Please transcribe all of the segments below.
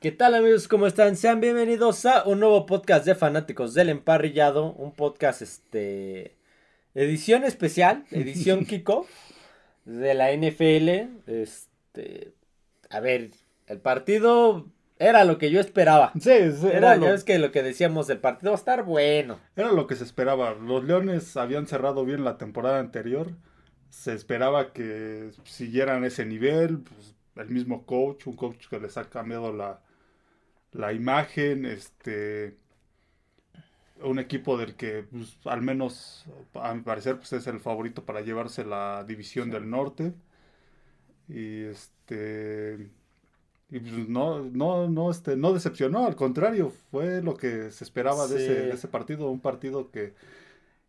¿Qué tal amigos? ¿Cómo están? Sean bienvenidos a un nuevo podcast de fanáticos del emparrillado, un podcast este edición especial, edición Kiko de la NFL. Este, a ver, el partido era lo que yo esperaba. Sí, era, lo... es que lo que decíamos, el partido va a estar bueno. Era lo que se esperaba. Los Leones habían cerrado bien la temporada anterior. Se esperaba que siguieran ese nivel. Pues, el mismo coach, un coach que les ha cambiado la, la imagen, este un equipo del que pues, al menos a mi parecer pues, es el favorito para llevarse la división del norte. Y este y pues no no no este no decepcionó al contrario fue lo que se esperaba de, ese, de ese partido un partido que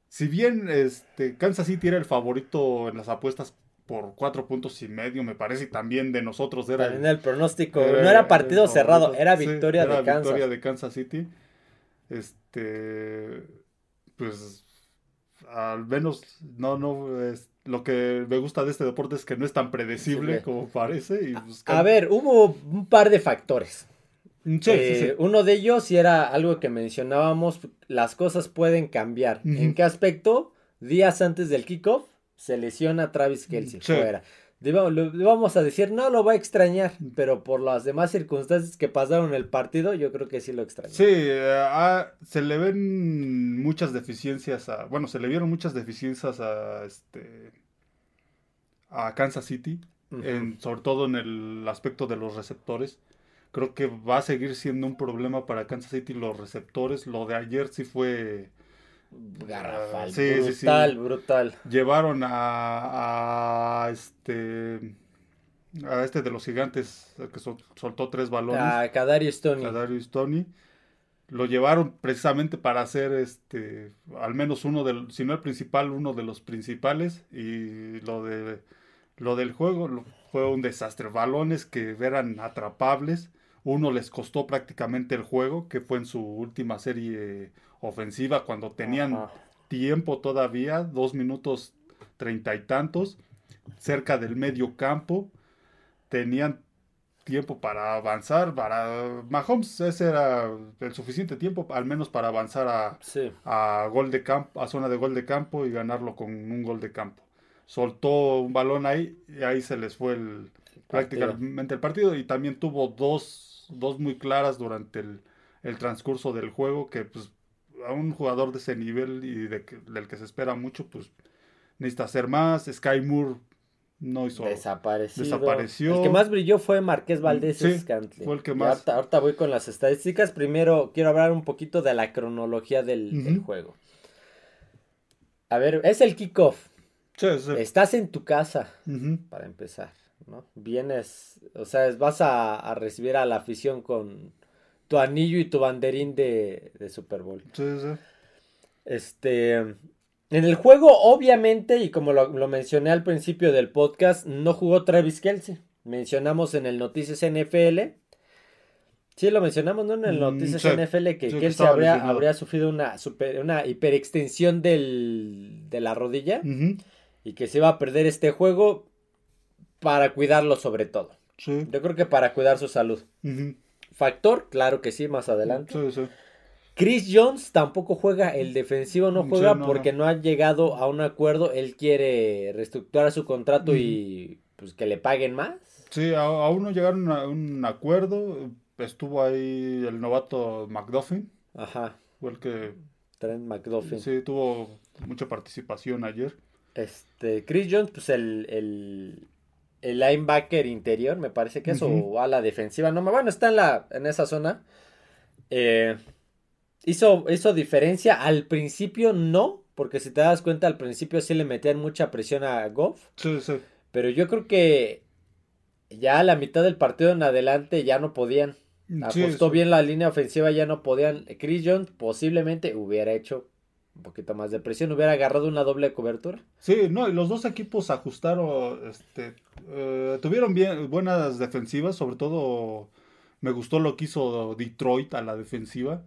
si bien este Kansas City era el favorito en las apuestas por cuatro puntos y medio, me parece, y también de nosotros era... También el, pronóstico, no era partido cerrado, era victoria de Kansas. victoria de Kansas City. Este, pues, al menos, no, no, es, lo que me gusta de este deporte es que no es tan predecible como parece. Y A ver, hubo un par de factores. Sí, sí, eh, Uno de ellos, y era algo que mencionábamos, las cosas pueden cambiar. ¿En qué aspecto? Días antes del kickoff, se lesiona Travis Kelsey fuera. Le vamos a decir, no lo va a extrañar, pero por las demás circunstancias que pasaron el partido, yo creo que sí lo extraña. Sí, eh, se le ven muchas deficiencias a, bueno, se le vieron muchas deficiencias a este a Kansas City, en, sobre todo en el aspecto de los receptores. Creo que va a seguir siendo un problema para Kansas City los receptores. Lo de ayer sí fue garrafal. brutal, brutal. Llevaron a, este a este de los gigantes que soltó tres balones. A Kadarius Tony. Kadarius Tony. Lo llevaron precisamente para hacer este al menos uno del si no el principal, uno de los principales y lo de lo del juego fue un desastre. Balones que eran atrapables. Uno les costó prácticamente el juego, que fue en su última serie ofensiva cuando tenían tiempo todavía, dos minutos treinta y tantos, cerca del medio campo, tenían tiempo para avanzar, para Mahomes ese era el suficiente tiempo, al menos para avanzar a, a gol de campo, a zona de gol de campo y ganarlo con un gol de campo. Soltó un balón ahí y ahí se les fue el, prácticamente el partido y también tuvo dos, dos muy claras durante el, el transcurso del juego que pues a un jugador de ese nivel y de del que se espera mucho, pues necesita hacer más. Sky Moore no hizo. Desapareció. El que más brilló fue Marqués Valdés sí, Fue el que más. Ahorita, voy con las estadísticas. Primero quiero hablar un poquito de la cronología del, juego. A ver, es el kickoff. Sí, Estás en tu casa, para empezar, ¿no? Vienes, o sea, vas a recibir a la afición con tu anillo y tu banderín de, Super Bowl. Sí, sí. Este. En el juego, obviamente, y como lo, mencioné al principio del podcast, no jugó Travis Kelsey. Mencionamos en el Noticias NFL. Sí, lo mencionamos, ¿no? En el mm, Noticias NFL que Kelsey habría, sufrido una, super, una hiperextensión del, de la rodilla y que se iba a perder este juego para cuidarlo sobre todo. Sí. Yo creo que para cuidar su salud. Factor, claro que sí, más adelante. Chris Jones tampoco juega, el defensivo no juega porque no. ha llegado a un acuerdo. Él quiere reestructurar su contrato y pues que le paguen más. Sí, aún no llegaron a un acuerdo. Estuvo ahí el novato McDuffin. Ajá. Fue el que. Trent McDuffin. Sí, tuvo mucha participación ayer. Este, Chris Jones, pues el el linebacker interior, me parece que es, o a la defensiva, no, bueno, está en, la, en esa zona. Eh, hizo, hizo diferencia, al principio no, porque si te das cuenta, al principio sí le metían mucha presión a Goff. Sí, sí. Pero yo creo que ya a la mitad del partido en adelante ya no podían. Apostó bien la línea ofensiva, ya no podían. Chris Jones posiblemente hubiera hecho un poquito más de presión, hubiera agarrado una doble cobertura. Sí, no, y los dos equipos ajustaron, este, eh, tuvieron bien, buenas defensivas, sobre todo me gustó lo que hizo Detroit a la defensiva,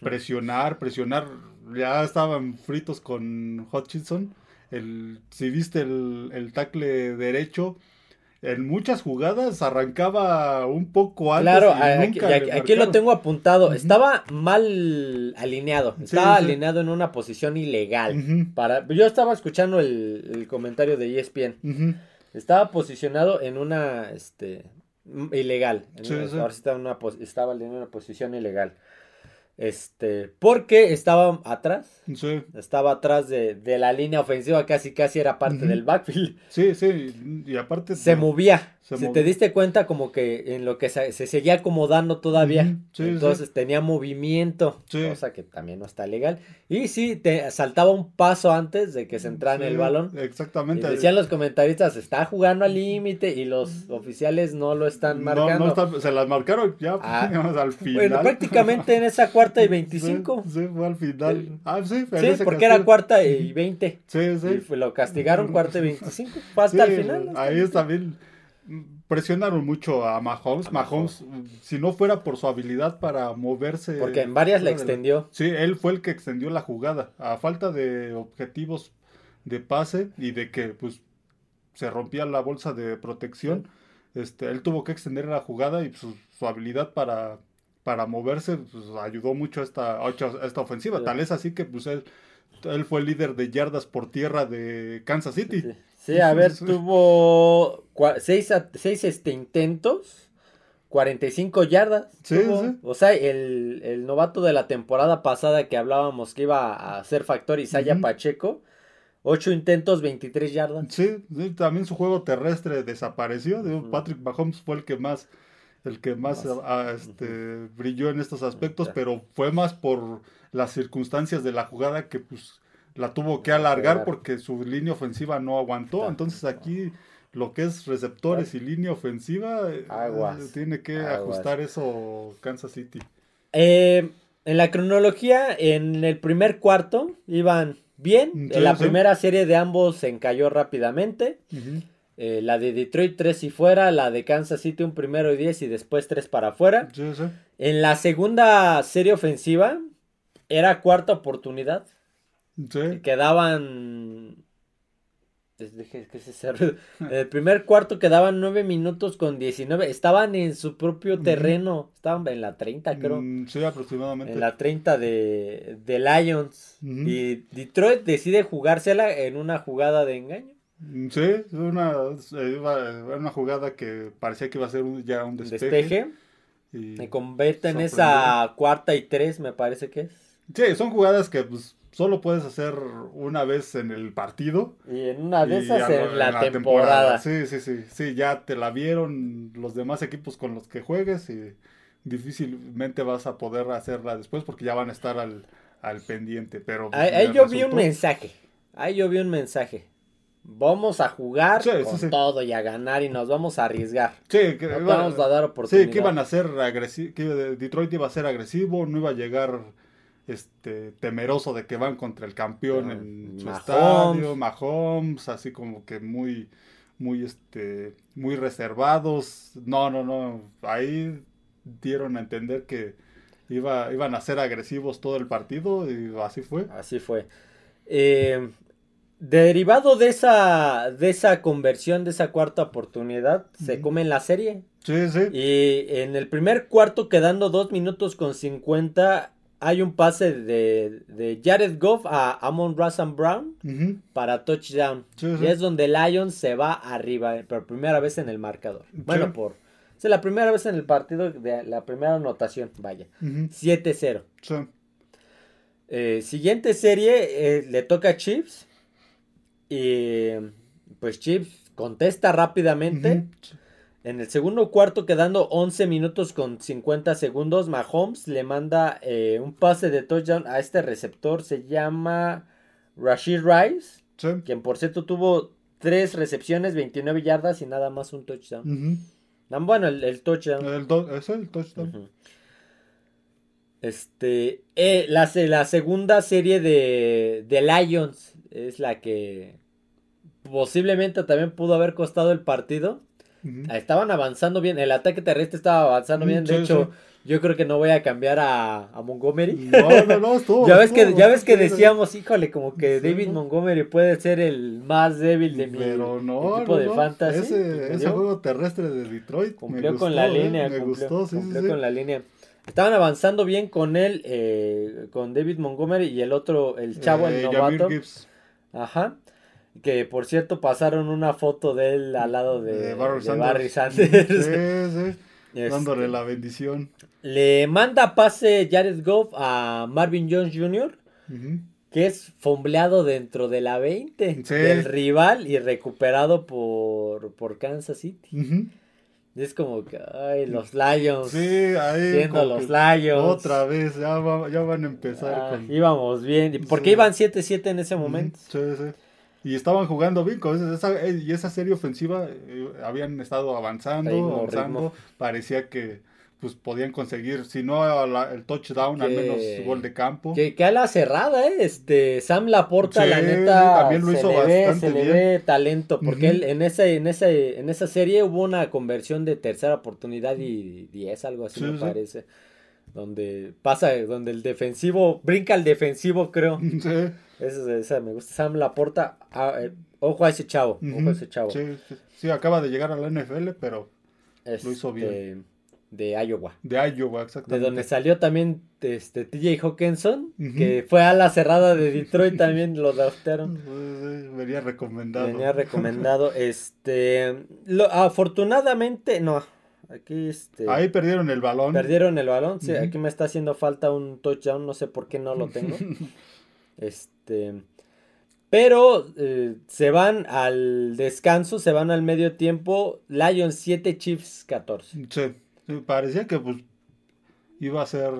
presionar, presionar, ya estaban fritos con Hutchinson, el, si viste el, el tackle derecho, en muchas jugadas arrancaba un poco antes. Claro, y aquí, nunca le aquí- aquí lo tengo apuntado. Estaba mal alineado. Estaba sí. alineado en una posición ilegal. Para, yo estaba escuchando el, el comentario de ESPN. Estaba posicionado en una este ilegal. En Sí, una-. Ahora estaba en una estaba en una posición ilegal. Este, porque estaba atrás. Sí, Estaba atrás de, de la línea ofensiva, casi casi era parte del backfield. sí, sí, y aparte... Se movía. Se si te diste cuenta, como que en lo que se, se seguía acomodando todavía. Sí, Entonces tenía movimiento, Sí. cosa que también no está legal. Y sí, te saltaba un paso antes de que se entrara en el balón. Y Exactamente. decían los comentaristas, está jugando al límite y los oficiales no lo están No, marcando. no está- se las marcaron ya Ah, al final. Bueno, prácticamente en esa cuarta y 25. Sí, sí, fue al final. Ah, sí, porque era cuarta y 20. Sí, Y sí. fue- lo castigaron cuarta y 25. Fue hasta el final. hasta Ahí está bien. Presionaron mucho a Mahomes. A Mahomes, si no fuera por su habilidad para moverse. Porque en varias la extendió. Sí, él fue el que extendió la jugada. A falta de objetivos de pase y de que pues se rompía la bolsa de protección, este, él tuvo que extender la jugada y su, su habilidad para, para moverse pues, ayudó mucho a esta, a esta ofensiva. Sí. Tal es así que pues él, él fue el líder de yardas por tierra de Kansas City. Sí, Sí, a ver, tuvo seis, seis este, intentos, 45 yardas. Sí, tuvo. sí. O sea, el, el novato de la temporada pasada que hablábamos que iba a ser factor Ujú. Pacheco, 8 intentos, 23 yardas. Sí, sí, también su juego terrestre desapareció. Patrick Mahomes fue el que más, el que más, Más. ah, este, brilló en estos aspectos, pero fue más por las circunstancias de la jugada que pues la tuvo que alargar porque su línea ofensiva no aguantó. Entonces aquí lo que es receptores y línea ofensiva eh, Aguas. tiene que Aguas. ajustar eso Kansas City. Eh, en la cronología, en el primer cuarto iban bien. Sí, en la sí. primera serie de ambos se encalló rápidamente. Eh, la de Detroit 3 y fuera, la de Kansas City un primero y 10 y después 3 para afuera. Sí. En la segunda serie ofensiva era cuarta oportunidad. Sí. Quedaban... que se. En el primer cuarto quedaban 9 minutos con 19. Estaban en su propio terreno. Estaban en la 30 creo. Mm, sí, aproximadamente. En la 30 de, de Lions. Y Detroit decide jugársela en una jugada de engaño. Mm, Sí, es una, eh, era una jugada que parecía que iba a ser un- ya un despeje. Despeje. y- Me convierte en esa cuarta y tres, me parece que es. sí, son jugadas que pues, solo puedes hacer una vez en el partido. Y en una de esas en no- la, temporada. Sí, sí, sí, sí, ya te la vieron los demás equipos con los que juegues y difícilmente vas a poder hacerla después porque ya van a estar al, al pendiente. Pero pues, Ahí, yo vi un mensaje. Ahí yo vi un mensaje. Vamos a jugar Sí, con sí, sí. todo y a ganar y nos vamos a arriesgar. Sí, que No te iba- vamos a dar oportunidad. Sí, que iban a ser agresivos, que Detroit iba a ser agresivo, no iba a llegar este temeroso de que van contra el campeón Ah, en su Mahomes. estadio, Mahomes, así como que muy muy este muy reservados. No, no, no, ahí dieron a entender que iba iban a ser agresivos todo el partido y así fue. Así fue. Eh, derivado de esa, de esa conversión, de esa cuarta oportunidad, se come en la serie. Sí, sí. Y en el primer cuarto, quedando 2 minutos con 50, hay un pase de, de Jared Goff a Amon Razan Brown para touchdown. Sí, sí. Y es donde Lions se va arriba eh, por primera vez en el marcador. Bueno, por... Es la primera vez en el partido, de la primera anotación, vaya. Ujú. 7-0. Sí. Eh, siguiente serie eh, le toca a Chiefs. Y pues Chiefs contesta rápidamente. En el segundo cuarto, quedando 11 minutos con 50 segundos, Mahomes le manda eh, un pase de touchdown a este receptor. Se llama Rashid Rice, Sí. quien por cierto tuvo tres recepciones, 29 yardas y nada más un touchdown. Ah, Bueno, el, el touchdown. El do- es el touchdown. Este, eh, la segunda serie de, de Lions es la que posiblemente también pudo haber costado el partido. Estaban avanzando bien, el ataque terrestre estaba avanzando bien, de hecho, yo creo que no voy a cambiar a, Montgomery. No, no, no, estuvo. ya ves que, ya ves que decíamos, híjole, como que David Montgomery puede ser el más débil de mi Pero no, equipo de fantasy. Ese, ese, juego terrestre de Detroit cumplió con la línea, me gustó, sí, cumplió con la línea. Estaban avanzando bien con él, eh, con David Montgomery y el otro, el chavo, el eh, novato. Ajá. Que por cierto pasaron una foto de él al lado de, Barry, Sanders. Sí, sí. Dándole la bendición. Le manda pase Jared Goff a Marvin Jones Jr., que es fombleado dentro de la 20 del rival y recuperado por, por Kansas City. Es como que, ay, los Lions. Sí, ahí. Siendo los Lions. Otra vez, ya, van a empezar. Ah, íbamos bien. Porque iban 7-7 en ese momento. Sí, sí. Y estaban jugando bien, con esa, eh, y esa serie ofensiva eh, habían estado avanzando, avanzando. Parecía que pues podían conseguir, si no el touchdown, al menos gol de campo. Que, que a la cerrada, ¿eh? Este, Sam Laporta, la neta, también lo hizo se, ve, se le ve talento, porque él en ese, en ese, en esa serie hubo una conversión de tercera oportunidad y 10, algo así me parece. Donde pasa, donde el defensivo, brinca el defensivo, creo. Sí. Esa, esa me gusta. Sam Laporta, ah, eh, ojo a ese chavo, ojo a ese chavo. Sí, sí, acaba de llegar a la NFL, pero lo hizo bien. Este, de Iowa. De Iowa, exactamente. De donde salió también este, TJ Hawkinson, que fue a la cerrada de Detroit, también lo draftearon. Venía recomendado. Venía recomendado. este, afortunadamente, no, aquí este... Ahí perdieron el balón. Perdieron el balón, sí, aquí me está haciendo falta un touchdown, no sé por qué no lo tengo. este... Pero eh, se van al descanso, se van al medio tiempo. Lions 7, Chiefs 14. Sí parecía que pues iba a ser,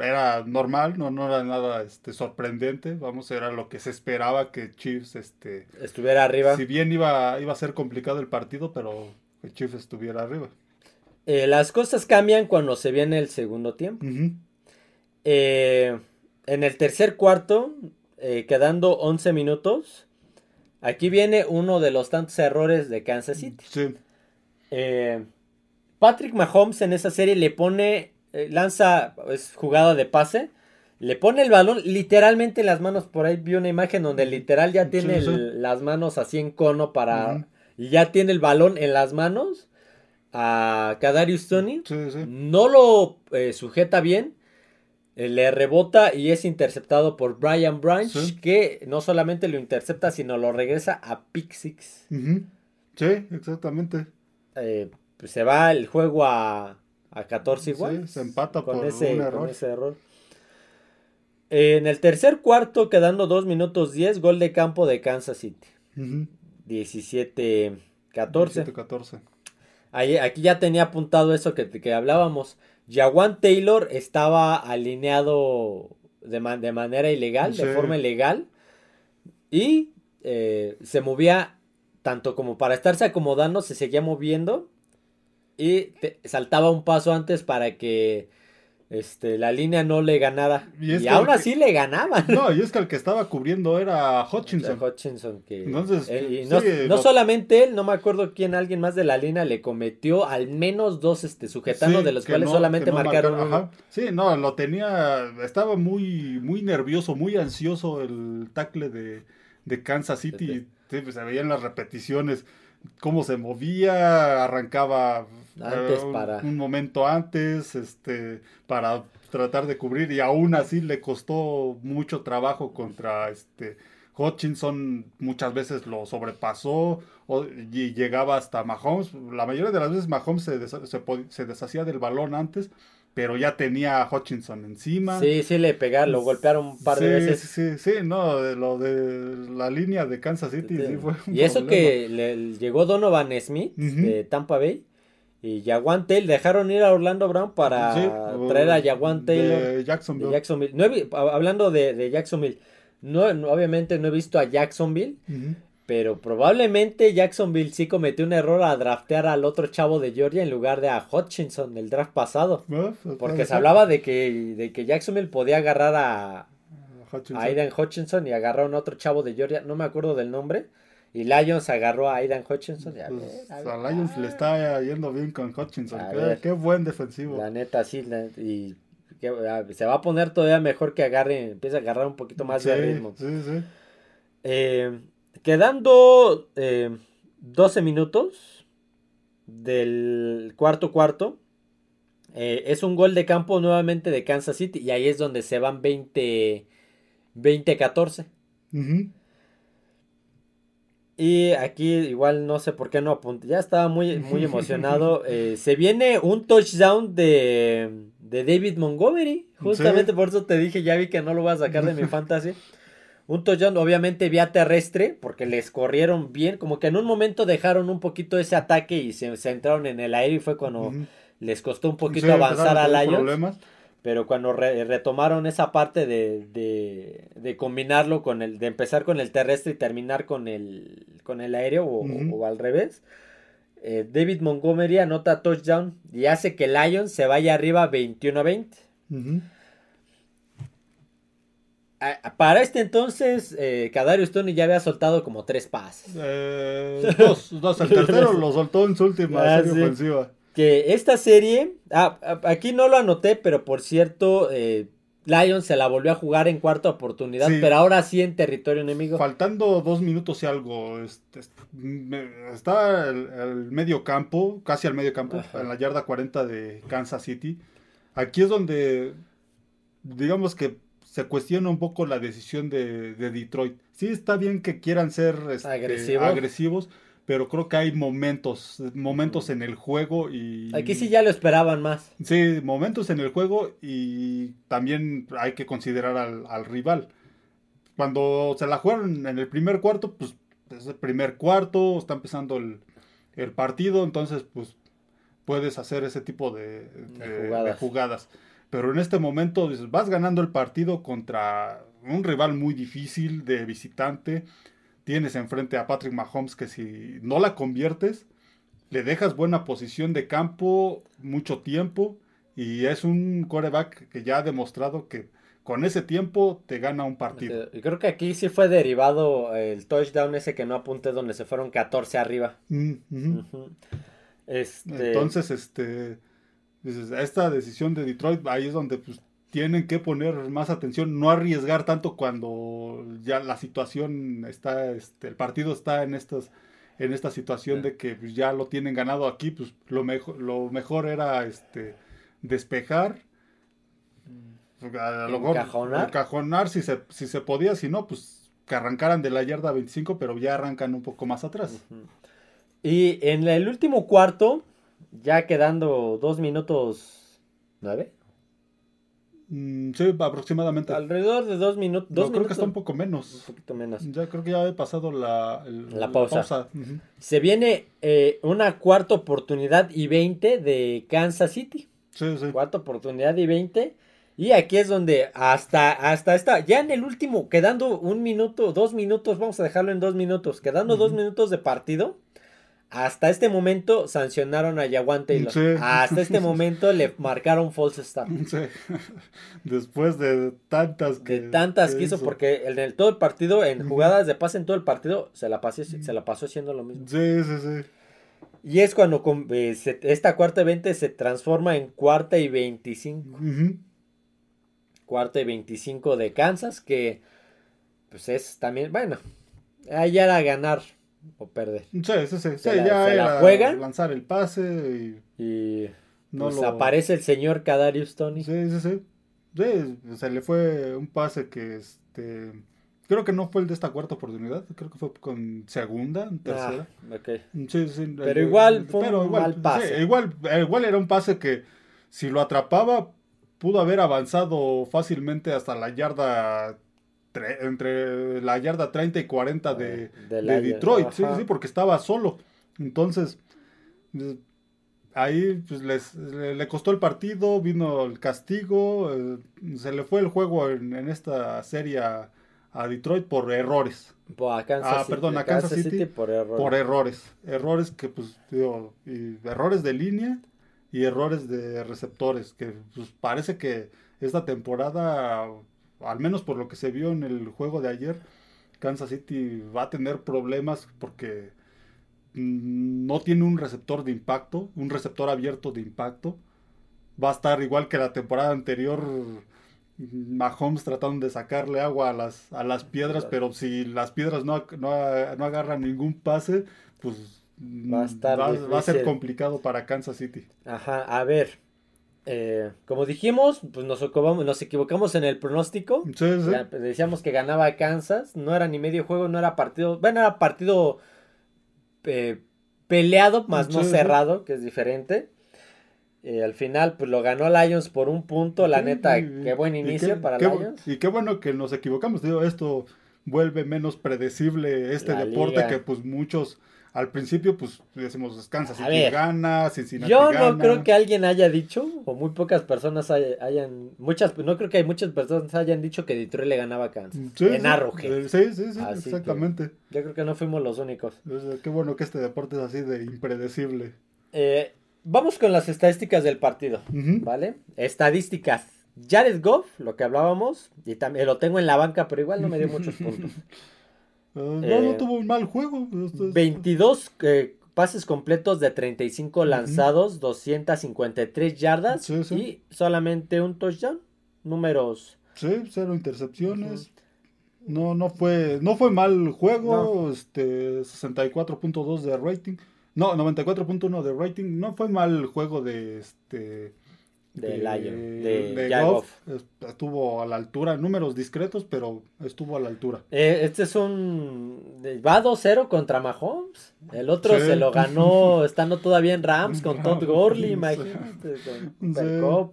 era normal, no, no era nada este, sorprendente, vamos, era lo que se esperaba que Chiefs este, estuviera arriba. Si bien iba, iba a ser complicado el partido, pero que Chiefs estuviera arriba. Eh, las cosas cambian cuando se viene el segundo tiempo. Eh, en el tercer cuarto, eh, quedando 11 minutos, aquí viene uno de los tantos errores de Kansas City. Sí. Patrick Mahomes en esa serie le pone, eh, lanza, es jugada de pase, le pone el balón literalmente en las manos. Por ahí vi una imagen donde literal ya tiene las manos así en cono para. Y ya tiene el balón en las manos a Kadarius Tony. no lo eh, sujeta bien. Eh, le rebota y es interceptado por Brian Branch, que no solamente lo intercepta, sino lo regresa a pick six. Sí, exactamente. Eh, pues se va el juego a, a 14 igual. Sí, se empata con por ese, un error. ese error. En el tercer cuarto, quedando 2 minutos 10, gol de campo de Kansas City. 17-14. 17-14. Aquí ya tenía apuntado eso que, que hablábamos. Jawan Taylor estaba alineado de, de manera ilegal, de forma ilegal. Y eh, se movía tanto como para estarse acomodando, se seguía moviendo y saltaba un paso antes para que este, la línea no le ganara. Y, aún así le ganaban. No, y es que el que estaba cubriendo era Hutchinson. Hutchinson, que. Entonces, no, solamente él, no me acuerdo quién, alguien más de la línea le cometió al menos dos este, sujetanos, de los cuales solamente marcaron. Sí, no, lo tenía. Estaba muy, muy nervioso, muy ansioso el tackle de, de Kansas City. Sí, pues se veían las repeticiones cómo se movía, arrancaba antes eh, para... un momento antes, este, para tratar de cubrir y aún así le costó mucho trabajo contra este Hutchinson muchas veces lo sobrepasó y llegaba hasta Mahomes. La mayoría de las veces Mahomes se, se, deshacía del balón antes, pero ya tenía a Hutchinson encima. Sí, sí le pegaron, lo golpearon un par de veces. Sí, sí, no, de lo de la línea de Kansas City sí, fue Y eso que le llegó Donovan Smith de Tampa Bay y Jaguan Taylor dejaron ir a Orlando Brown para traer a Jaguan Taylor de Jacksonville. Jacksonville. hablando de, Jacksonville, no, obviamente no he visto a Jacksonville, pero probablemente Jacksonville sí cometió un error a draftear al otro chavo de Georgia en lugar de a Hutchinson el draft pasado. Porque se hablaba de que, de que Jacksonville podía agarrar a, Hutchinson. a Aidan Hutchinson y agarrar a un otro chavo de Georgia, no me acuerdo del nombre Y Lions agarró a Aidan Hutchinson. Ya Pues, ves, a a, ver, Lions ah, le está yendo bien con Hutchinson. A Qué, ver. qué buen defensivo. La neta, sí. la- y que, se va a poner todavía mejor que agarre, empiece a agarrar un poquito más sí, de ritmo. Sí, sí. Eh, quedando eh, 12 minutos del cuarto cuarto. eh, es un gol de campo nuevamente de Kansas City. Y ahí es donde se van 20 20-14. Ujú. Y aquí igual no sé por qué no apunté. Ya estaba muy, muy emocionado. Eh, se viene un touchdown de, de David Montgomery. Justamente Sí. por eso te dije, ya vi que no lo voy a sacar de mi fantasy. Un touchdown, obviamente vía terrestre, porque les corrieron bien. Como que en un momento dejaron un poquito ese ataque y se centraron en el aire. Y fue cuando les costó un poquito Sí, avanzar a empezaron tener Lions. Pero cuando re- retomaron esa parte de, de, de combinarlo con el, de empezar con el terrestre y terminar con el, con el aéreo o, al revés, eh, David Montgomery anota touchdown y hace que Lions se vaya arriba 21 a 20. Ujú. A- para este entonces, eh, Kadarius Tony ya había soltado como tres pases. Eh, dos, dos. El tercero lo soltó en su última Ah, serie sí. ofensiva. Que esta serie, ah, ah, aquí no lo anoté, pero por cierto, eh, Lions se la volvió a jugar en cuarta oportunidad, Sí. pero ahora sí en territorio enemigo. Faltando dos minutos y algo, este, está el, el medio campo, casi al medio campo, Ajá. en la yarda 40 de Kansas City. Aquí es donde, digamos que se cuestiona un poco la decisión de, de Detroit. Sí está bien que quieran ser este, Agresivos. agresivos, pero creo que hay momentos, momentos en el juego y... Aquí sí ya lo esperaban más. Sí, momentos en el juego y también hay que considerar al, al rival. Cuando se la jugaron en el primer cuarto, pues es el primer cuarto, está empezando el, el partido, entonces pues puedes hacer ese tipo de, De de- de jugadas. Pero en este momento vas ganando el partido contra un rival muy difícil de visitante. Tienes enfrente a Patrick Mahomes que si no la conviertes, le dejas buena posición de campo mucho tiempo y es un coreback que ya ha demostrado que con ese tiempo te gana un partido. Y creo que aquí sí fue derivado el touchdown ese que no apunté donde se fueron 14 arriba. Mm. Este, Entonces, este, dices, esta decisión de Detroit, ahí es donde pues, tienen que poner más atención, no arriesgar tanto cuando ya la situación está, este, el partido está en estas, en esta situación Sí. de que pues, ya lo tienen ganado aquí, pues lo mejor, lo mejor era este despejar. A lo mejor Encajonar. si se, si se podía, si no, pues que arrancaran de la yarda 25, pero ya arrancan un poco más atrás. Ujú. Y en el último cuarto, ya quedando dos minutos nueve, Mm, sí, aproximadamente. alrededor de dos minutos, No, dos creo minutos, que está un poco un menos. poquito menos. Ya creo que ya he pasado la, el- La pausa. Ujú. Se viene eh, una cuarta oportunidad y 20 de Kansas City. Sí, sí. Cuarta oportunidad y 20. Y aquí es donde hasta, hasta esta, ya en el último, quedando un minuto, dos minutos, vamos a dejarlo en dos minutos, quedando dos Ujú. minutos de partido, hasta este momento sancionaron a Yawan Taylor. Sí. Hasta este momento le marcaron false start. Sí. Después de tantas que, De tantas que hizo, hizo. porque en el, todo el partido, en jugadas de pase en todo el partido, se la, pasé, se la pasó haciendo lo mismo. Sí, sí, sí. Y es cuando eh, se- esta cuarta y 20 se transforma en cuarta y 25. Ujú. Cuarta y 25 de Kansas, que pues es también, bueno, ahí era ganar o perder. Sí, sí, sí. Sí, Se la- ya se la era juega. lanzar el pase y Y no pues lo... aparece el señor Kadarius Tony. Sí, sí, sí. Sí, se le fue un pase que este... Creo que no fue el de esta cuarta oportunidad, creo que fue con segunda, tercera. Ah, ok. Sí, sí, Pero el- igual fue un igual, mal pase. sí, igual, eh, igual era un pase que si lo atrapaba pudo haber avanzado fácilmente hasta la yarda tre- entre la yarda 30 y 40 de, De Detroit, sí, sí, porque estaba solo. Entonces, pues, ahí pues, les- le, costó el partido, vino el castigo, eh, se le fue el juego en, en esta serie a, a Detroit por errores a Kansas Ah, City- perdón, a Kansas City por error. por errores. Errores que, pues, digo, y errores de línea y errores de receptores. Que, pues, parece que esta temporada, al menos por lo que se vio en el juego de ayer, Kansas City va a tener problemas porque mm, no tiene un receptor de impacto, un receptor abierto de impacto. Va a estar igual que la temporada anterior, Mahomes tratando de sacarle agua a las, a las piedras, pero si las piedras no, no, no agarran ningún pase, pues va a, estar va a ser complicado para Kansas City. Ajá, a ver, eh, como dijimos, pues nos, nos equivocamos en el pronóstico. decíamos que ganaba Kansas. No era ni medio juego, no era partido. Bueno, era partido eh, peleado, más no cerrado, que es diferente. Eh, al final, pues lo ganó Lions por un punto. La neta, qué buen inicio para Lions. Y qué bueno que nos equivocamos. Digo, esto vuelve menos predecible este deporte que pues muchos al principio, pues decimos descansa, si gana, Cincinnati Yo no creo que alguien haya dicho, o muy pocas personas hayan, muchas, no creo que hay muchas personas hayan dicho que Detroit le ganaba a Kansas. en Arrowhead. Eh, sí, sí, sí, exactamente. Yo creo que no fuimos los únicos. qué bueno que este deporte es así de impredecible. Eh, vamos con las estadísticas del partido, ¿vale? Estadísticas. Jared Goff, lo que hablábamos, y también lo tengo en la banca, pero igual no me dio muchos puntos. no, no eh, tuvo un mal juego. 22 eh, pases completos de 35 lanzados, 253 yardas y solamente un touchdown. Números. Sí, cero intercepciones. No, no fue, no fue mal juego, este 64.2 de rating. No, 94.1 de rating. No fue mal juego de este de, Lion, de, Estuvo a la altura, números discretos, pero estuvo a la altura. Eh, este es un. Va 2-0 contra Mahomes. El otro se lo ganó estando todavía en Rams con Todd Gurley, imagínate. Con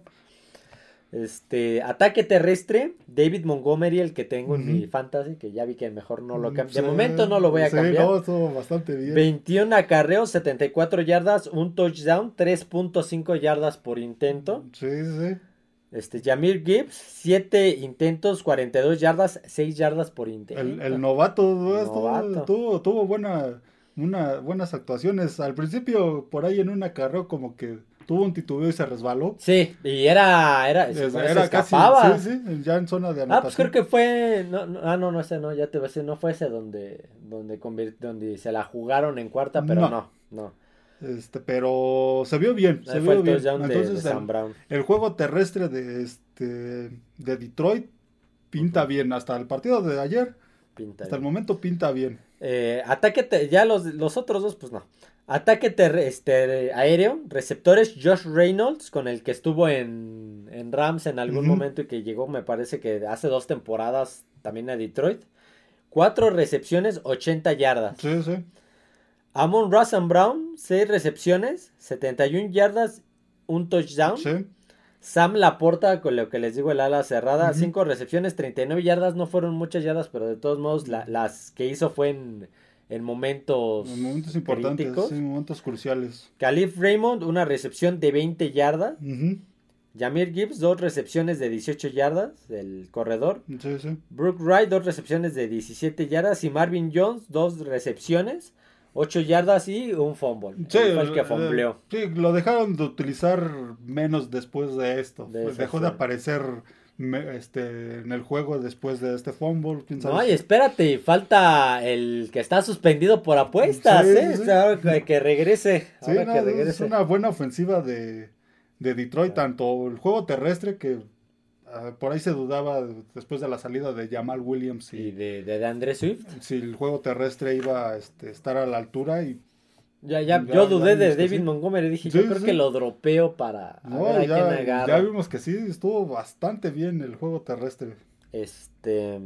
este, ataque terrestre, David Montgomery, el que tengo en mi fantasy, que ya vi que mejor no lo cambio. de momento no lo voy a cambiar. No, estuvo bastante bien. 21 acarreos, 74 yardas, un touchdown, 3.5 yardas por intento. Sí, sí. Este, Jamir Gibbs, 7 intentos, 42 yardas, 6 yardas por intento. El, novato, Tuvo, tuvo, buena, una, buenas actuaciones. Al principio, por ahí en un acarreo, como que tuvo un titubeo y se resbaló. Sí, y era, era, era casi, sí, sí, ya en zona de anotación. Ah, pues creo que fue, no, no, ah, no, no ese, no, ya te voy a decir, no fue ese donde, donde, donde se la jugaron en cuarta, pero no, no. Este, pero se vio bien, se vio bien. Entonces, el, el, juego terrestre de, este, de Detroit pinta bien, hasta el partido de ayer, pinta hasta el momento pinta bien. Eh, ataque, ya los, los otros dos, pues no. Ataque este, aéreo, receptores Josh Reynolds, con el que estuvo en, en Rams en algún momento y que llegó, me parece que hace dos temporadas también a Detroit. Cuatro recepciones, 80 yardas. Sí, sí. Amon Russell Brown, seis recepciones, 71 yardas, un touchdown. Sí. Sam Laporta, con lo que les digo, el ala cerrada, cinco recepciones, 39 yardas, no fueron muchas yardas, pero de todos modos las que hizo fue en en momentos, en momentos importantes, en momentos cruciales. Calif Raymond, una recepción de 20 yardas. Jamir Gibbs, dos recepciones de 18 yardas del corredor. Sí, sí. Brooke Wright, dos recepciones de 17 yardas. Y Marvin Jones, dos recepciones, 8 yardas y un fumble. Sí, el que fumbleó. sí, lo dejaron de utilizar menos después de esto. Dejó de aparecer este, en el juego después de este fumble. no, y espérate, falta el que está suspendido por apuestas, ¿eh? que, regrese. Es una buena ofensiva de, Detroit, tanto el juego terrestre que ah, por ahí se dudaba después de la salida de Jamal Williams y, de, de, André Swift. Si el juego terrestre iba a este, estar a la altura y ya, ya, yo dudé de David Montgomery, dije, yo creo que lo dropeo para ver ya, ya vimos que sí, estuvo bastante bien el juego terrestre. Este...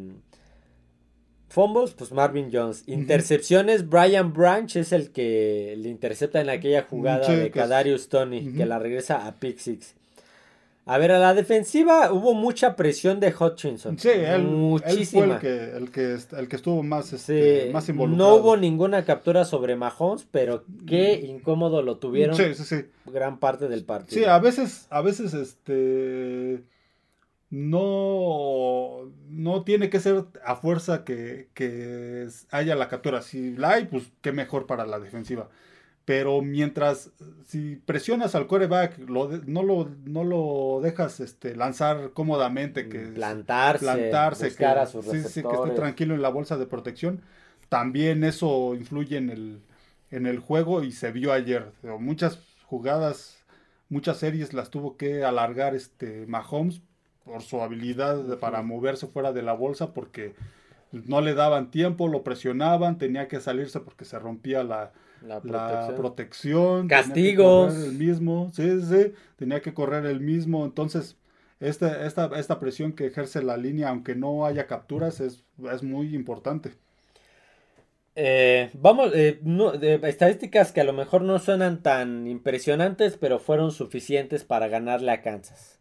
Fumbles, pues Marvin Jones. Intercepciones, Brian Branch es el que le intercepta en aquella jugada de Kadarius Tony, que la regresa a pick six. A ver, a la defensiva hubo mucha presión de Hutchinson. Sí, él, Muchísima. fue el que, el que, estuvo más, este, más involucrado. No hubo ninguna captura sobre Mahomes, pero qué incómodo lo tuvieron sí, sí, sí. gran parte del partido. Sí, a veces, a veces, este no, no tiene que ser a fuerza que, que haya la captura. Si la hay, pues qué mejor para la defensiva pero mientras, si presionas al coreback, lo no, lo, no lo dejas este, lanzar cómodamente, que plantarse, plantarse buscar que, a sus sí, sí, que esté tranquilo en la bolsa de protección, también eso influye en el, en el juego y se vio ayer. Muchas jugadas, muchas series las tuvo que alargar este Mahomes por su habilidad para moverse fuera de la bolsa porque no le daban tiempo, lo presionaban, tenía que salirse porque se rompía la, La la protección. protección. tenía que Castigos. correr el mismo, sí, sí, tenía que correr el mismo. Entonces, esta, esta, esta presión que ejerce la línea, aunque no haya capturas, es, es muy importante. Eh, vamos, eh, no- estadísticas que a lo mejor no suenan tan impresionantes, pero fueron suficientes para ganarle a Kansas.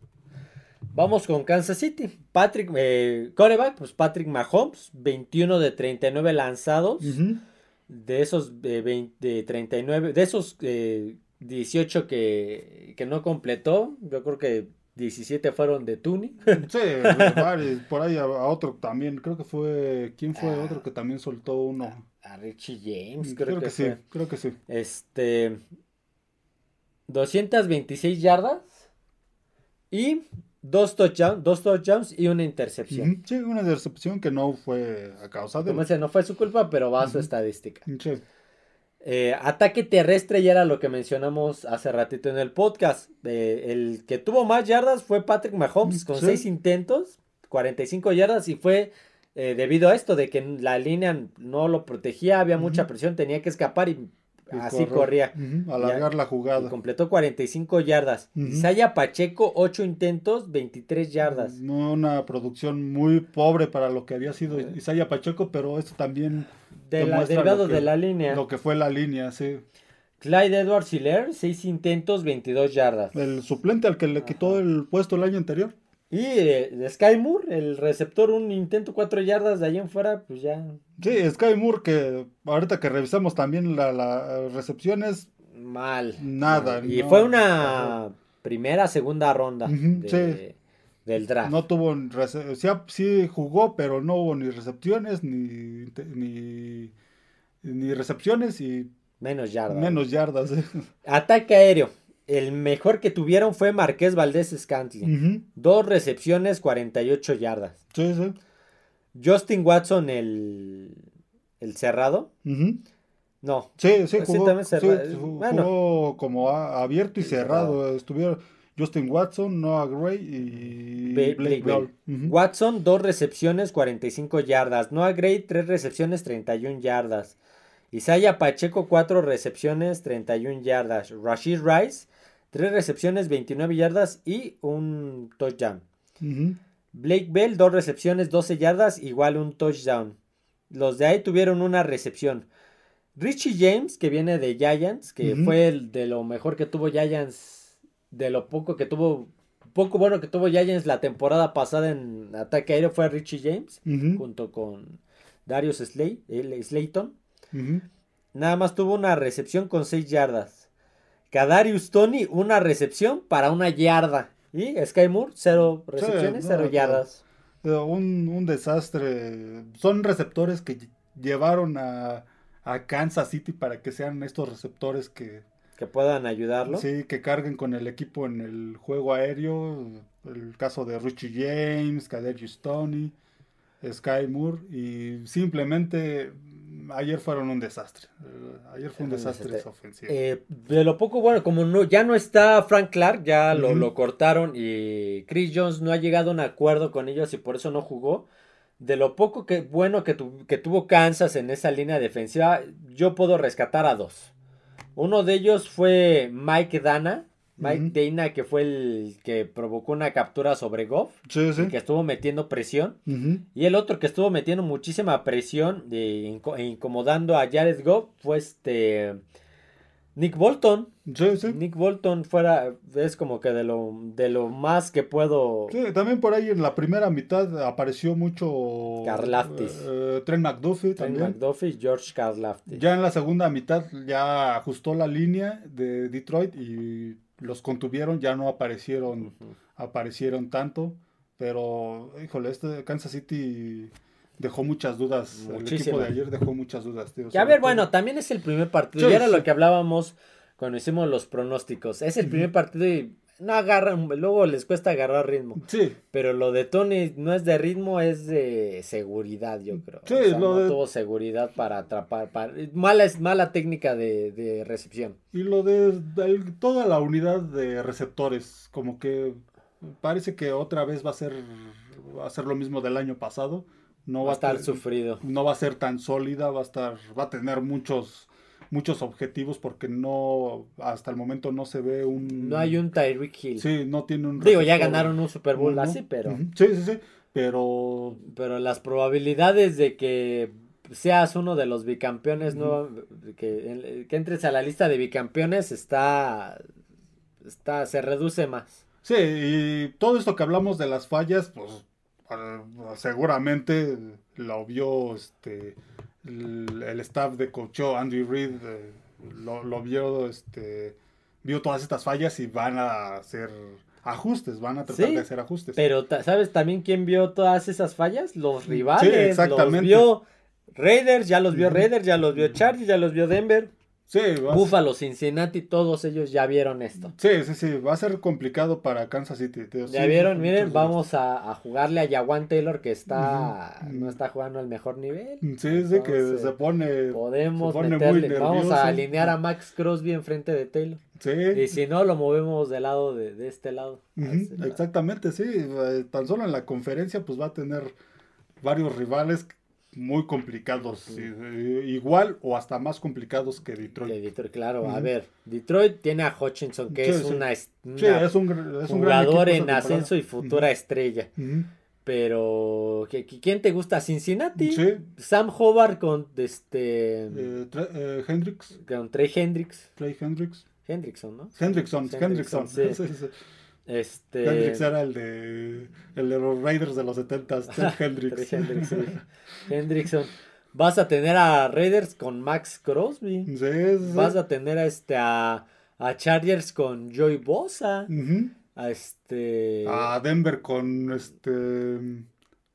Vamos con Kansas City. Patrick, eh, quarterback, pues Patrick Mahomes, 21 de 39 lanzados. De esos eh, 20 de 39, de esos eh, 18 que, que no completó, yo creo que 17 fueron de Tuni. Sí, por ahí a, a otro también, creo que fue, ¿quién fue Ah. otro que también soltó uno? A Richie James, Creo, creo, que, que, sí, creo que sí. Este. 226 yardas. Y dos touchdowns, dos touchdowns y una intercepción. Sí, una intercepción que no fue a causa de... Como dice, no fue su culpa, pero va a su estadística. Sí, Eh, ataque terrestre ya era lo que mencionamos hace ratito en el podcast. Eh, el que tuvo más yardas fue Patrick Mahomes con Sí. 6 intentos, 45 yardas y fue eh, debido a esto de que la línea no lo protegía, había mucha presión, tenía que escapar y así corría. ujú, alargar la Y jugada. completó 45 yardas. Ujú. Isaiah Pacheco 8 intentos, 23 yardas. No, Una producción muy pobre para lo que había sido. Isaiah Pacheco, pero esto también De la, derivado que- de la línea. lo que fue la línea, sí. Clyde Edwards Hiller 6 intentos, 22 yardas. El suplente al que le quitó Ajá. el puesto el año anterior. Y eh, Sky Moore, el receptor, un intento 4 yardas de ahí en fuera, pues ya Sí, Sky Moore, que ahorita que revisamos también las la recepciones, mal. Nada, Y no. fue una primera, segunda ronda Ujú, de- sí. del draft. no tuvo, sí jugó, pero no hubo ni recepciones, ni, ni, ni recepciones y Menos yardas. menos yardas. Ataque aéreo. El mejor que tuvieron fue Marqués Valdés Scantling. Ujú, Dos recepciones, 48 yardas. Sí, sí. Justin Watson, el, el cerrado. No, Sí, sí, Pues sí, jugó, sí, jugó bueno. como a- abierto y cerrado. Estuvieron Justin Watson, Noah Gray y Blake Blake Bell. Watson, dos recepciones, 45 yardas. Noah Gray, tres recepciones, 31 yardas. Isaiah Pacheco, cuatro recepciones, 31 yardas. Rashid Rice, tres recepciones, 29 yardas y un touchdown. Blake Bell, dos recepciones, 12 yardas, igual un touchdown. Los de ahí tuvieron una recepción. Richie James, que viene de Giants, que fue el de lo mejor que tuvo Giants, de lo poco que tuvo, poco bueno que tuvo Giants la temporada pasada en ataque aéreo fue Richie James, junto con Darius Slay, el Slayton. Nada más tuvo una recepción con 6 yardas. Kadarius Tony, una recepción para una yarda. Y Sky Moore, cero recepciones, no, cero yardas. Un, un desastre. Son receptores que lle- llevaron a, a Kansas City para que sean estos receptores que, Que puedan ayudarlo. sí, que carguen con el equipo en el juego aéreo. El caso de Richie James, Kadarius Tony, Sky Moore. Y simplemente ayer fueron un desastre. Ayer fue un desastre esa ofensiva. Eh, de lo poco bueno, como no, ya no está Frank Clark, ya lo, cortaron y Chris Jones no ha llegado a un acuerdo con ellos y por eso no jugó. De lo poco que bueno que, tu- que tuvo Kansas en esa línea defensiva, yo puedo rescatar a dos. Uno de ellos fue Mike Dana, Mike Ujú. Dana, que fue el que provocó una captura sobre Goff, sí, que estuvo metiendo presión. Y el otro que estuvo metiendo muchísima presión inco- e incomodando a Jared Goff fue este Nick Bolton. Sí, sí. Nick Bolton fuera es como que de lo de lo más que puedo Sí, también por ahí en la primera mitad apareció mucho Karlaftis. eh, Trent McDuffie Trent también. McDuffie George Karlaftis. Ya en la segunda mitad ya ajustó la línea de Detroit y los contuvieron, ya no aparecieron, aparecieron tanto, pero híjole, este Kansas City dejó muchas dudas. El equipo de ayer dejó muchas dudas, tío. Que a ver, todo- bueno, también es el primer partido. Sí, y era sí. lo que hablábamos cuando hicimos los pronósticos. Es el primer partido y no agarran, luego les cuesta agarrar ritmo. Sí, Pero lo de Tony no es de ritmo, es de seguridad, yo creo. Sí, O sea, lo no de- tuvo seguridad para atrapar. para- Mala, es mala técnica de, de recepción. y lo de, toda la unidad de receptores, como que parece que otra vez va a ser, va a ser lo mismo del año pasado. No va a estar sufrido. no va a ser tan sólida, va a estar, va a tener muchos, muchos objetivos porque no, hasta el momento no se ve un, No hay un Tyreek Hill. sí, no tiene un Digo, ya ganaron un Super Bowl uno. así, pero, sí, sí, sí, pero pero las probabilidades de que seas uno de los bicampeones, nueva- que, que entres a la lista de bicampeones está, está, se reduce más. sí, y todo esto que hablamos de las fallas, pues seguramente lo vio este el, el staff de coachó Andy Reid eh, lo, lo vio este vio todas estas fallas y van a hacer ajustes, van a tratar Sí, de hacer ajustes. Pero, ¿sabes también quién vio todas esas fallas? Los rivales. Sí, exactamente. Los vio Raiders, ya los vio. Raiders, ya los vio Chargers, ya los vio Denver. Sí, va Buffalo, Cincinnati, todos ellos ya vieron esto. Sí, sí, sí, va a ser complicado para Kansas City. tío, Ya sí, vieron, miren, vamos a, a jugarle a Jawan Taylor que está no está jugando al mejor nivel. Sí, sí, que se pone... Podemos se pone muy meterle, vamos a alinear a Max Crosby enfrente de Taylor. Sí, Y si no, lo movemos del lado de, de este lado. lado. exactamente, sí. eh, Tan solo en la conferencia pues va a tener varios rivales muy complicados. sí, eh, igual o hasta más complicados que De Detroit. Detroit, claro. A ver, Detroit tiene a Hutchinson, que Sí, es sí. una, es un, es jugador en ascenso y futura estrella. Pero, ¿qui- qui- ¿quién te gusta? ¿Cincinnati? Sí. Sam Hobart con este eh, Tre- eh, Hendricks, con Trey Hendricks. Trey Hendricks. Hendrickson, ¿no? Hendrickson, Hendrickson. sí. Este. Era el de, el de los Raiders de los 70 Ted Hendricks, sí. Hendrickson. Vas a tener a Raiders con Max Crosby. Sí. Vas a tener a este a, a Chargers con Joey Bosa. Ujú. A este A Denver con este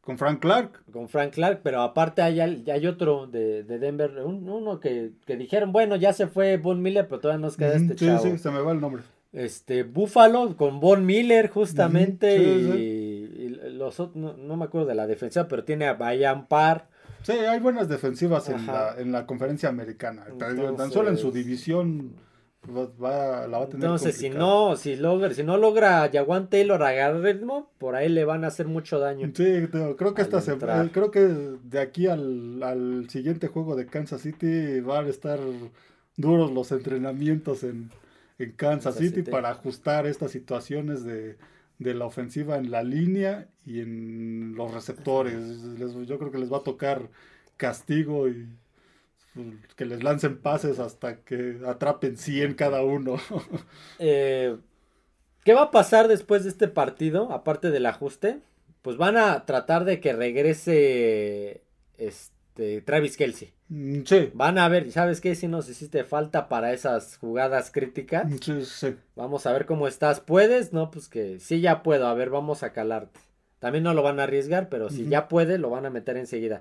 con Frank Clark. con Frank Clark, pero aparte hay, hay otro de, de Denver, un- uno que, que dijeron, bueno, ya se fue Von Miller, pero todavía nos queda Ujú, este sí, chavo. sí, se me va el nombre. Este, Buffalo con Von Miller justamente sí, y, los no, no me acuerdo de la defensa, pero tiene a Bayan Parr. Sí, hay buenas defensivas en la, en la conferencia americana. Tan- Tan solo en su división va, la va a tener Entonces, si no, si logra, si no logra Jawan Taylor agarrar ritmo, por ahí le van a hacer mucho daño. Sí, creo que esta se- eh, creo que de aquí al, al siguiente juego de Kansas City van a estar duros los entrenamientos en, en Kansas Kansas City, City. para ajustar estas situaciones de, de la ofensiva en la línea y en los receptores. Les- yo creo que les va a tocar castigo y pues, que les lancen pases hasta que atrapen 100 cada uno. Eh, ¿Qué va a pasar después de este partido? Aparte del ajuste, pues van a tratar de que regrese este Travis Kelsey. Mm, sí, Van a ver, ¿sabes qué? Si nos hiciste falta para esas jugadas críticas. sí, sí. Vamos a ver cómo estás. ¿Puedes? No, pues que sí ya puedo. A ver, vamos a calarte. También no lo van a arriesgar, pero si ya puede, lo van a meter enseguida.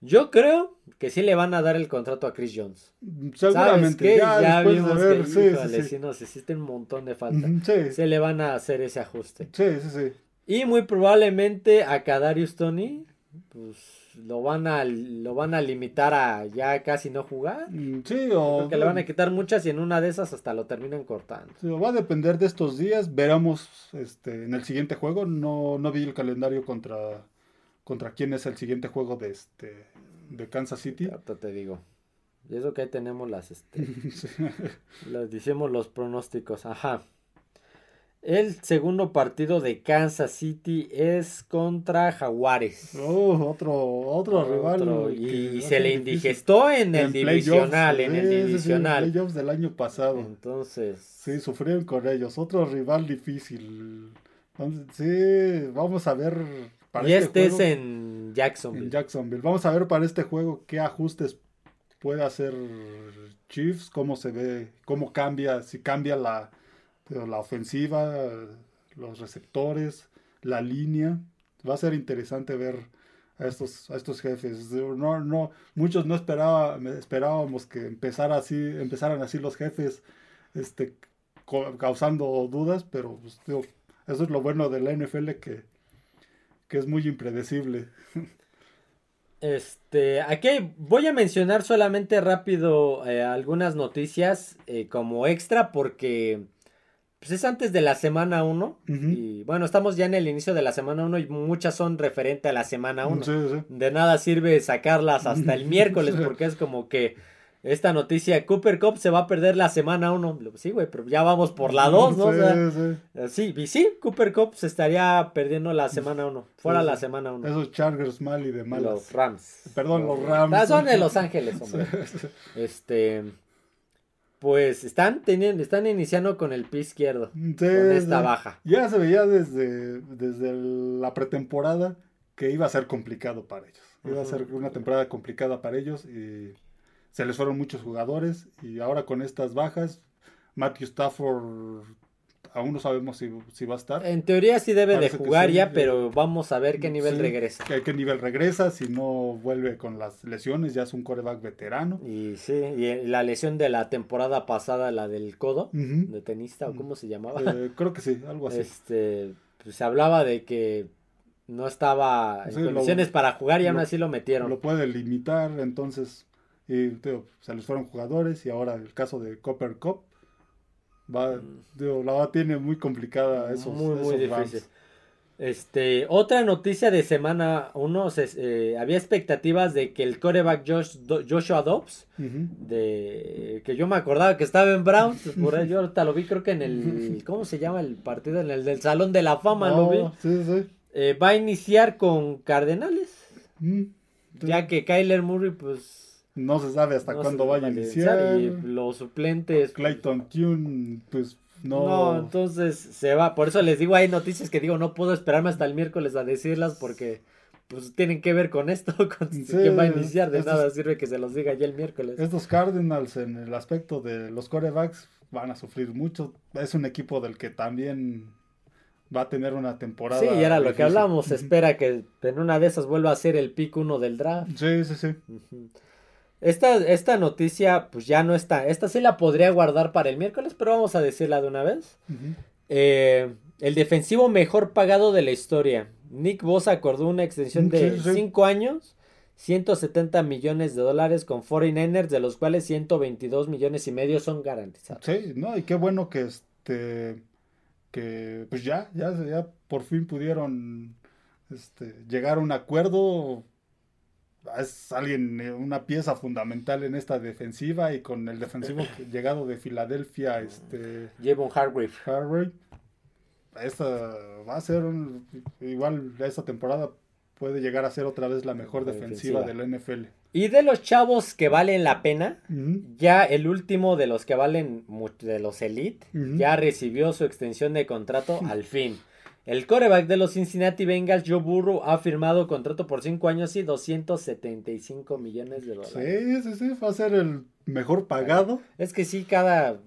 Yo creo que sí le van a dar el contrato a Chris Jones. ¿Sabes Seguramente, qué? ya, Ya, vimos de ver, que, sí, híjole, sí, sí sí. nos hiciste un montón de falta. Sí, Se le van a hacer ese ajuste. sí, sí, sí. Y muy probablemente a Kadarius Tony, pues lo van a lo van a limitar a ya casi no jugar. Mm, Sí, o Porque le van a quitar muchas y en una de esas hasta lo terminan cortando. sí, va a depender de estos días. Veremos este, en el siguiente juego. No, no vi el calendario contra, contra quién es el siguiente juego de, este, de Kansas City. Ahorita te digo. Y eso que ahí tenemos las, este, Sí. las decimos los pronósticos. Ajá. El segundo partido de Kansas City es contra Jaguares. Oh, otro, otro, rival. Otro, y, se le indigestó en el En divisional, en el sí, sí, divisional. playoffs del año pasado. Entonces, Sí, sufrieron con ellos. Otro rival difícil. Sí, vamos a ver. para y este es juego- en Jacksonville. en Jacksonville. Vamos a ver para este juego qué ajustes puede hacer Chiefs, cómo se ve, cómo cambia, si cambia la, la ofensiva, los receptores, la línea. Va a ser interesante ver a estos, a estos jefes. No, no, muchos no esperaba, esperábamos que empezara así, empezaran así los jefes, este, causando dudas, pero pues, eso es lo bueno de la NFL que, que es muy impredecible. Este, aquí voy a mencionar solamente rápido eh, algunas noticias eh, como extra porque pues es antes de la semana 1 y bueno, estamos ya en el inicio de la semana 1 y muchas son referente a la semana 1. De nada sirve sacarlas hasta el miércoles porque es como que esta noticia, Cooper Cup se va a perder la semana 1. Sí, güey, pero ya vamos por la 2, ¿no? sí, sí. sí, Cooper Cup se estaría perdiendo la semana 1. Fuera la semana 1. Esos Chargers mal y de malas. Los Rams. Perdón, los Rams. Ah, son de Los Ángeles, hombre. Este. Pues están teniendo, están iniciando con el pie izquierdo. con esta baja. Ya se veía desde, desde la pretemporada que iba a ser complicado para ellos. Iba a ser una temporada complicada para ellos y se les fueron muchos jugadores y ahora con estas bajas, Matthew Stafford aún no sabemos si, va a estar. En teoría sí debe de jugar ya, pero vamos a ver qué nivel regresa. Qué, qué nivel regresa, si no vuelve con las lesiones, ya es un coreback veterano. Y sí, y la lesión de la temporada pasada, la del codo, de tenista, o cómo se llamaba. Eh, creo que sí, algo así. Este, pues, se hablaba de que no estaba en condiciones para jugar y aún así lo metieron. Lo puede limitar, entonces y se les fueron jugadores y ahora el caso de Copper Cup va, mm. la va tiene muy complicada esos, muy, muy difícil. Este, otra noticia de semana 1, eh, había expectativas de que el coreback Joshua Dobbs, de, que yo me acordaba que estaba en Browns, pues, por ahí yo ahorita lo vi creo que en el, ¿cómo se llama el partido? En el del Salón de la Fama lo vi. Eh, va a iniciar con Cardenales, mm, ya que Kyler Murray pues no se sabe hasta cuándo vaya a iniciar. Y los suplentes. Clayton Tune, pues no. No, entonces se va. Por eso les digo, hay noticias que digo, no puedo esperarme hasta el miércoles a decirlas porque pues tienen que ver con esto, con quién va a iniciar. De nada sirve que se los diga ya el miércoles. Estos Cardinals en el aspecto de los corebacks van a sufrir mucho. Es un equipo del que también va a tener una temporada. Sí, y era lo que hablamos. espera que en una de esas vuelva a ser el pick uno del draft. Sí, sí, sí. Esta, esta noticia, pues ya no está. Esta sí la podría guardar para el miércoles, pero vamos a decirla de una vez. Eh, el defensivo mejor pagado de la historia. Nick Bosa acordó una extensión de 5 años, 170 millones de dólares con 49ers, de los cuales 122 millones y medio son garantizados. Sí, no, y qué bueno que este que pues ya, ya, ya por fin pudieron este, llegar a un acuerdo es alguien, eh, una pieza fundamental en esta defensiva y con el defensivo llegado de Filadelfia, este... Jevon Hargrave. Hargrave. Esta va a ser igual esta temporada puede llegar a ser otra vez la mejor defensiva, de la NFL. Y de los chavos que valen la pena, ya el último de los que valen de los elite, ya recibió su extensión de contrato al fin. El coreback de los Cincinnati Bengals, Joe Burrow, ha firmado contrato por 5 años y 275 millones de dólares. Sí, sí, sí, va a ser el mejor pagado. Es que sí, cada...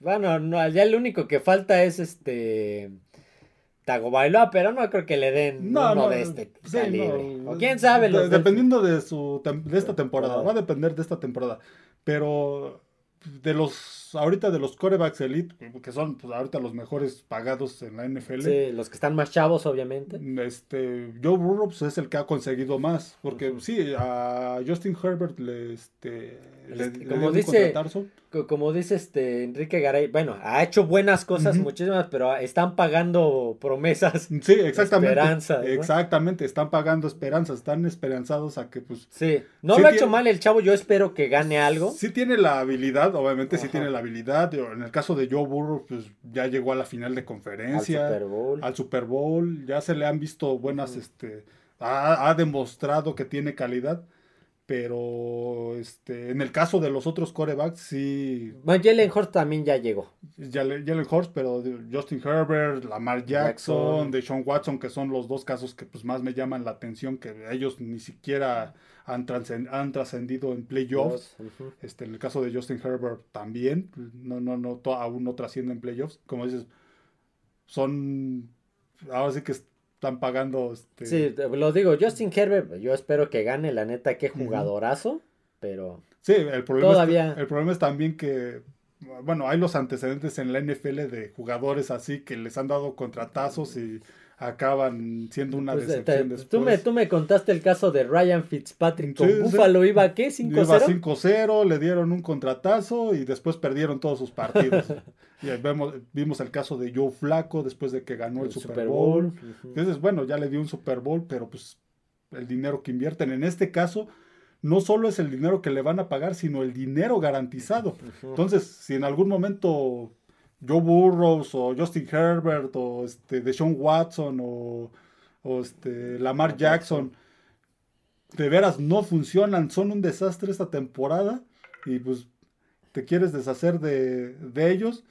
bueno, no, ya el único que falta es este... Tagovailoa, pero no creo que le den uno de este calibre. o quién sabe. dependiendo de, su, de esta temporada, va a depender de esta temporada. Pero de los ahorita de los corebacks elite que son pues, ahorita los mejores pagados en la NFL sí los que están más chavos obviamente. Este Joe Burrow pues, es el que ha conseguido más porque sí a Justin Herbert le este le, como dice como dice este Enrique Garay, bueno, ha hecho buenas cosas muchísimas, pero están pagando promesas. Sí, exactamente. Esperanzas. Exactamente, están pagando esperanzas, están esperanzados a que pues Sí, no lo ha hecho mal el chavo, yo espero que gane algo. Sí tiene la habilidad, obviamente sí tiene la habilidad. En el caso de Joe Burrow, pues ya llegó a la final de conferencia, al Super Bowl, al Super Bowl ya se le han visto buenas este ha demostrado que tiene calidad pero este, en el caso de los otros corebacks, sí. Bueno, Jalen Hurts también ya llegó. Jalen Hurts, pero Justin Herbert, Lamar Jackson, de Deshaun Watson, que son los dos casos que pues, más me llaman la atención, que ellos ni siquiera han, han trascendido en playoffs. este, en el caso de Justin Herbert también, no, no, no, aún no trasciende en playoffs. Como dices, son. Ahora sí que están pagando. Este... Sí, lo digo, Justin Herbert, yo espero que gane, la neta, qué jugadorazo, pero... Sí, el problema, Todavía... es, el problema es también que, bueno, hay los antecedentes en la NFL de jugadores así que les han dado contratazos y acaban siendo una pues, decepción después. Tú me, tú me contaste el caso de Ryan Fitzpatrick con Buffalo, ¿iba qué? ¿5-0? Iba 5-0, le dieron un contratazo y después perdieron todos sus partidos. y vemos, vimos el caso de Joe Flaco después de que ganó el, Super, Bowl. Entonces, bueno, ya le dio un Super Bowl, pero pues el dinero que invierten en este caso no solo es el dinero que le van a pagar, sino el dinero garantizado. Entonces, si en algún momento Joe Burrows o Justin Herbert o este Deshaun Watson o, este Lamar Jackson de veras no funcionan, son un desastre esta temporada y pues te quieres deshacer de, ellos.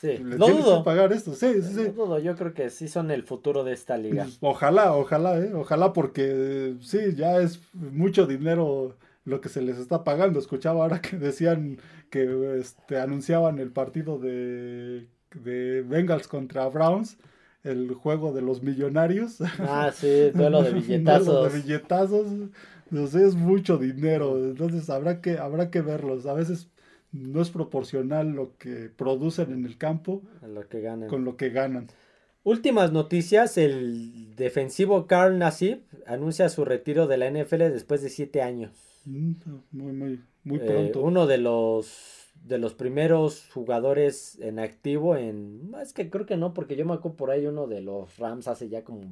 Sí, no dudo. pagar esto. Sí, sí, sí. Dudo, yo creo que sí son el futuro de esta liga. Pues, ojalá, ojalá, eh, ojalá porque sí, ya es mucho dinero lo que se les está pagando. Escuchaba ahora que decían que este, anunciaban el partido de, de Bengals contra Browns, el juego de los millonarios. Ah, sí, duelo de billetazos. duelo de billetazos. No sé, es mucho dinero, entonces habrá que, habrá que verlos. A veces no es proporcional lo que producen en el campo lo que ganan. con lo que ganan. Últimas noticias, el defensivo Carl Nassib anuncia su retiro de la NFL después de siete años. Mm, muy, muy, eh, pronto. uno de los de los primeros jugadores en activo en es que creo que no porque yo me acuerdo por ahí uno de los Rams hace ya como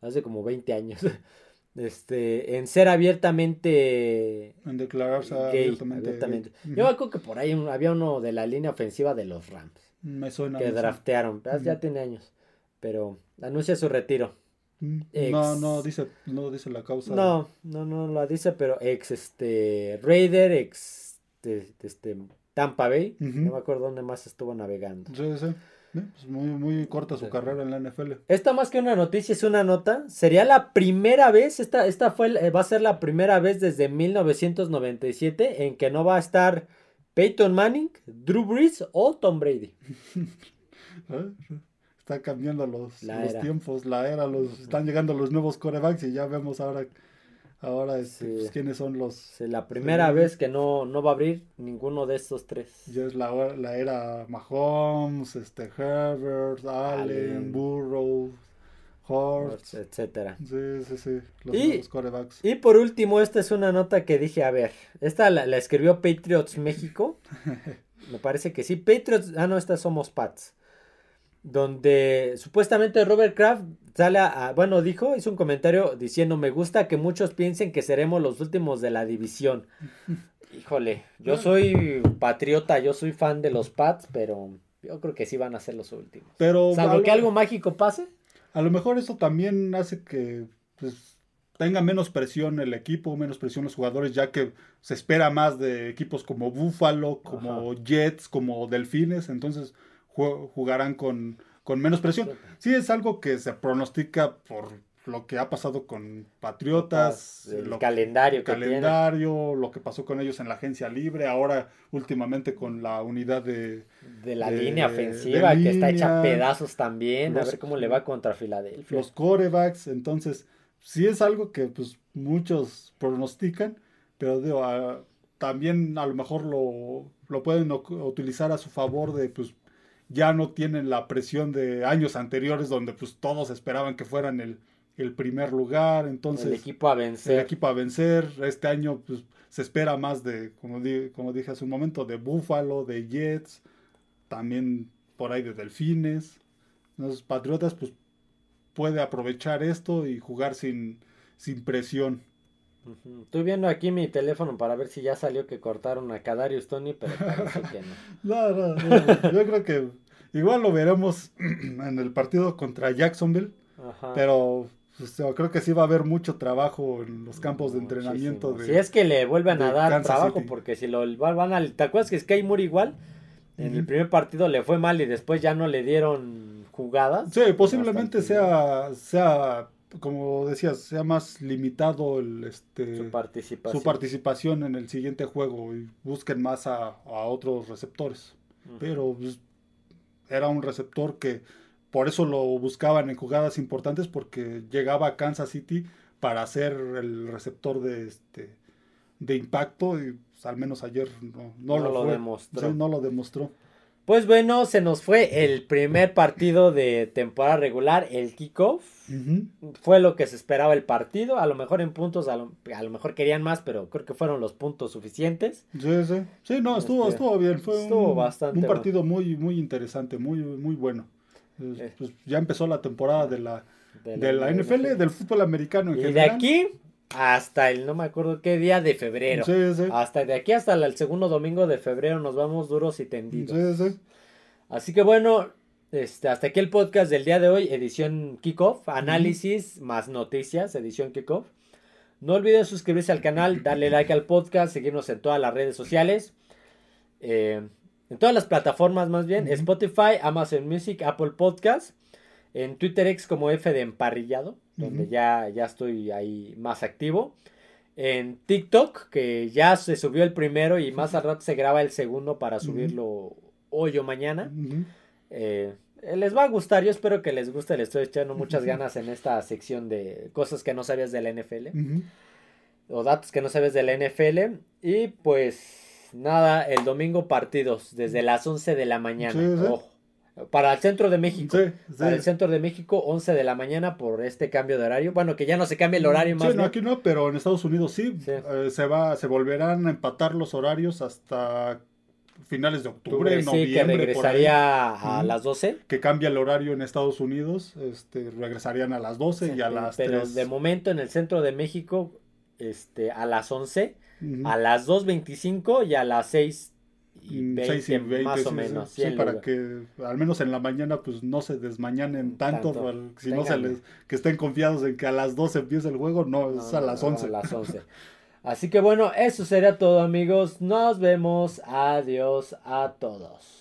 hace como 20 años. Este en ser abiertamente en declararse abiertamente, yo me acuerdo que por ahí había uno de la línea ofensiva de los Rams me suena que draftearon ya tiene años pero anuncia su retiro no, no dice, no dice la causa. No, no, no la dice, pero ex este Raider, ex este, este Tampa Bay. No me acuerdo dónde más estuvo navegando. Sí, sí. Pues muy, muy corta su carrera en la NFL. Esta más que una noticia es una nota. Sería la primera vez, esta, esta fue, va a ser la primera vez desde 1997 en que no va a estar Peyton Manning, Drew Brees o Tom Brady. ¿Eh? Está cambiando los, los tiempos, la era, los están llegando los nuevos corebacks y ya vemos ahora ahora este, pues, quiénes son los la primera vez que no, no va a abrir ninguno de estos tres. Ya es la, la era Mahomes, este Herbert, Allen, Burrow, Hortz, etcétera. Sí, sí, sí, los nuevos corebacks. Y por último, esta es una nota que dije, a ver, esta la, la escribió Patriots México. Me parece que sí. Patriots, ah no, estas somos Pats donde supuestamente Robert Kraft sale a, bueno, dijo, hizo un comentario diciendo, me gusta que muchos piensen que seremos los últimos de la división. Híjole, yo soy patriota, yo soy fan de los Pats, pero yo creo que sí van a ser los últimos. Pero salvo que algo mágico pase. A lo mejor eso también hace que pues, tenga menos presión el equipo, menos presión los jugadores, ya que se espera más de equipos como Buffalo, como Jets, como Delfines, entonces jugarán con, con menos presión. Sí, es algo que se pronostica por lo que ha pasado con Patriotas, el calendario, que calendario lo que pasó con ellos en la agencia libre, ahora últimamente con la unidad de... De la línea ofensiva, que está hecha pedazos también, a ver cómo le va contra Filadelfia. Los corebacks, entonces, sí es algo que pues muchos pronostican, pero digo, ah, también a lo mejor lo, lo pueden utilizar a su favor de pues ya no tienen la presión de años anteriores donde pues todos esperaban que fueran el, primer lugar, entonces... El equipo a vencer. El equipo a vencer, este año pues se espera más de, como, como dije hace un momento, de Buffalo, de Jets, también por ahí de Delfines. Los Patriotas pues puede aprovechar esto y jugar sin, sin presión. Estoy viendo aquí mi teléfono para ver si ya salió que cortaron a Kadarius Tony, pero parece que no. no, no, Yo creo que igual lo veremos en el partido contra Jacksonville. Pero pues, creo que sí va a haber mucho trabajo en los campos de entrenamiento. si es que le vuelven a dar trabajo, porque si lo van a... ¿Te acuerdas que Sky Moore igual? En el primer partido le fue mal y después ya no le dieron jugadas. Sí, posiblemente sea, sea como decías, sea más limitado el, este, su, participación. su participación en el siguiente juego y busquen más a, otros receptores. Pero pues, era un receptor que por eso lo buscaban en jugadas importantes porque llegaba a Kansas City para ser el receptor de este de impacto y pues, al menos ayer no, lo, demostró. no lo demostró. Pues bueno, se nos fue el primer partido de temporada regular, el kickoff. Fue lo que se esperaba el partido. A lo mejor en puntos, a lo, mejor querían más, pero creo que fueron los puntos suficientes. Sí, sí. Sí, no, estuvo, este, estuvo bien. Fue un, bastante un partido muy, muy interesante, muy, muy bueno. Eh. Pues, ya empezó la temporada de la, de la, NFL, del fútbol americano en y de aquí hasta el no me acuerdo qué día de febrero. Sí, sí. Hasta de aquí hasta el segundo domingo de febrero nos vamos duros y tendidos. Sí, sí. Así que bueno, este, hasta aquí el podcast del día de hoy, edición Kickoff, análisis más noticias, edición Kickoff. No olviden suscribirse al canal, darle like al podcast, seguirnos en todas las redes sociales. Eh, en todas las plataformas más bien, Spotify, Amazon Music, Apple Podcast, en Twitter X como F de emparrillado, donde ya, ya estoy ahí más activo. En TikTok, que ya se subió el primero y más al rato se graba el segundo para subirlo hoy o mañana. Eh, les va a gustar, yo espero que les guste, les estoy echando muchas ganas en esta sección de cosas que no sabías de la NFL. O datos que no sabes de la NFL. Y pues nada, el domingo partidos desde las 11 de la mañana. Para el centro de México. Para el centro de México, 11 de la mañana por este cambio de horario. Bueno, que ya no se cambia el horario más. Sí, no, aquí no, pero en Estados Unidos sí. Eh, se va, se volverán a empatar los horarios hasta finales de octubre, noviembre. Sí, que regresaría a las 12. Que cambia el horario en Estados Unidos. Este, regresarían a las 12 y a las Pero de momento en el centro de México, este, a las 11 a las 2.25 y a las 6 y 20, más o menos. Sí, para que al menos en la mañana pues no se desmañanen tanto, si no se les, que estén confiados en que a las 12 empieza el juego, no, es a las 11. a las 11. Así que bueno, eso sería todo amigos, nos vemos, adiós a todos.